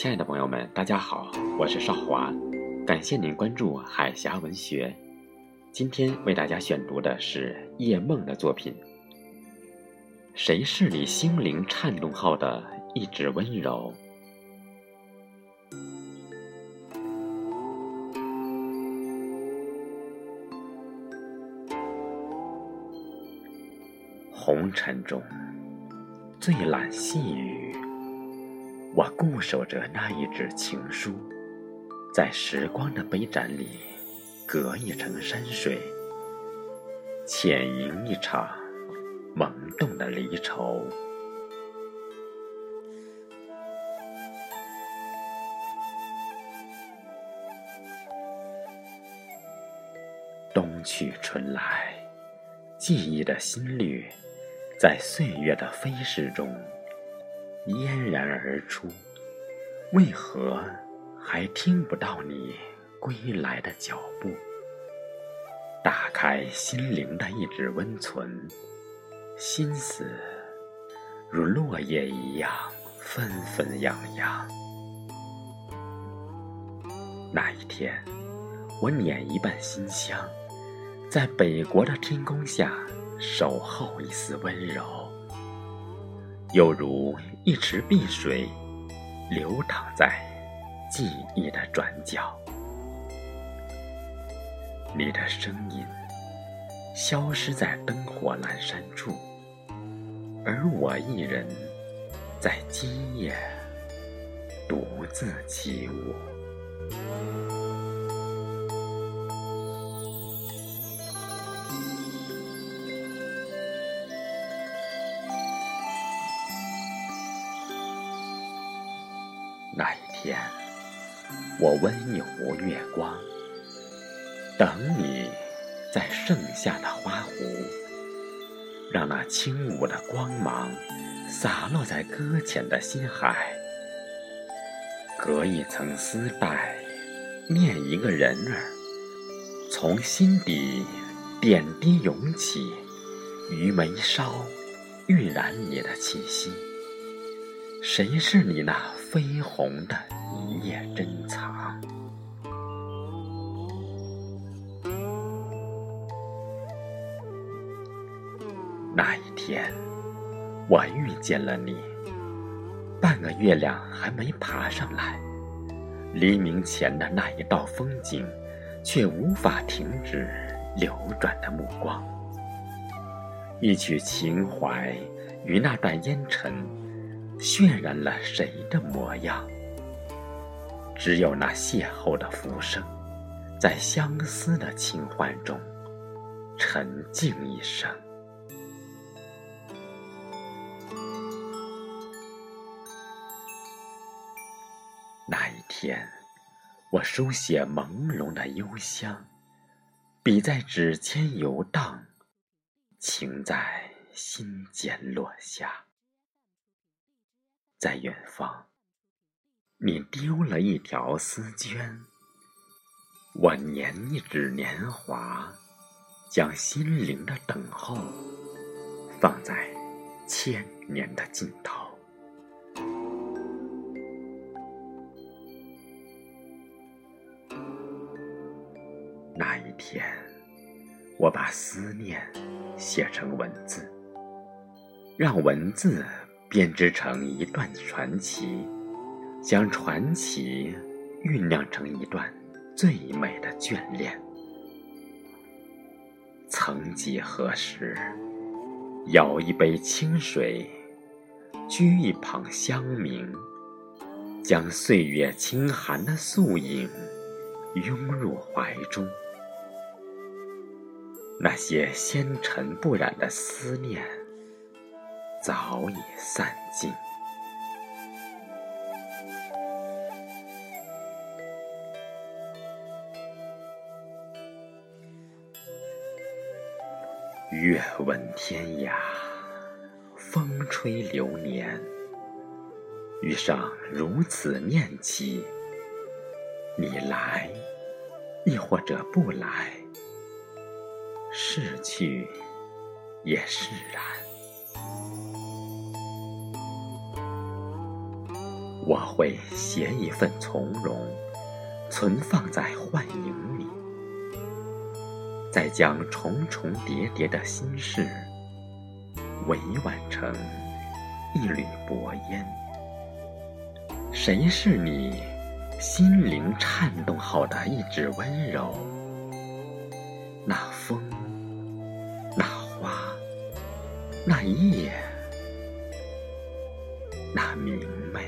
亲爱的朋友们，大家好，我是少华，感谢您关注海峡文学。今天为大家选读的是叶梦的作品。谁是你心灵颤动后的一纸温柔？红尘中，最揽细雨。我固守着那一纸情书，在时光的杯盏里，隔一层山水，浅吟一场萌动的离愁。冬去春来，记忆的心律，在岁月的飞逝中。嫣然而出，为何还听不到你归来的脚步？打开心灵的一纸温存，心思如落叶一样纷纷扬扬。那一天，我捻一半心香，在北国的天空下守候一丝温柔。犹如一池碧水，流淌在记忆的转角。你的声音消失在灯火阑珊处，而我一人在今夜独自起舞。那一天，我温一壶月光，等你在盛夏的花湖，让那轻舞的光芒洒落在搁浅的心海，隔一层丝带，念一个人儿，从心底点滴涌起，于眉梢晕染你的气息。谁是你那绯红的一夜珍藏？那一天，我遇见了你。半个月亮还没爬上来，黎明前的那一道风景，却无法停止流转的目光。一曲情怀与那段烟尘。渲染了谁的模样？只有那邂逅的浮生，在相思的清欢中沉静一生。那一天，我书写朦胧的幽香，笔在指尖游荡，情在心间落下。在远方，你丢了一条丝绢，我捻一纸年华，将心灵的等候放在千年的尽头。那一天，我把思念写成文字，让文字。编织成一段传奇，将传奇酝酿成一段最美的眷恋。曾几何时，舀一杯清水，掬一捧香茗，将岁月清寒的素影拥入怀中。那些纤尘不染的思念。早已散尽。月问天涯，风吹流年。遇上如此念起，你来，亦或者不来，逝去也释然。我会携一份从容，存放在幻影里，再将重重叠叠的心事，委婉成一缕薄烟。谁是你心灵颤动后的一纸温柔？那风，那花，那叶，那明媚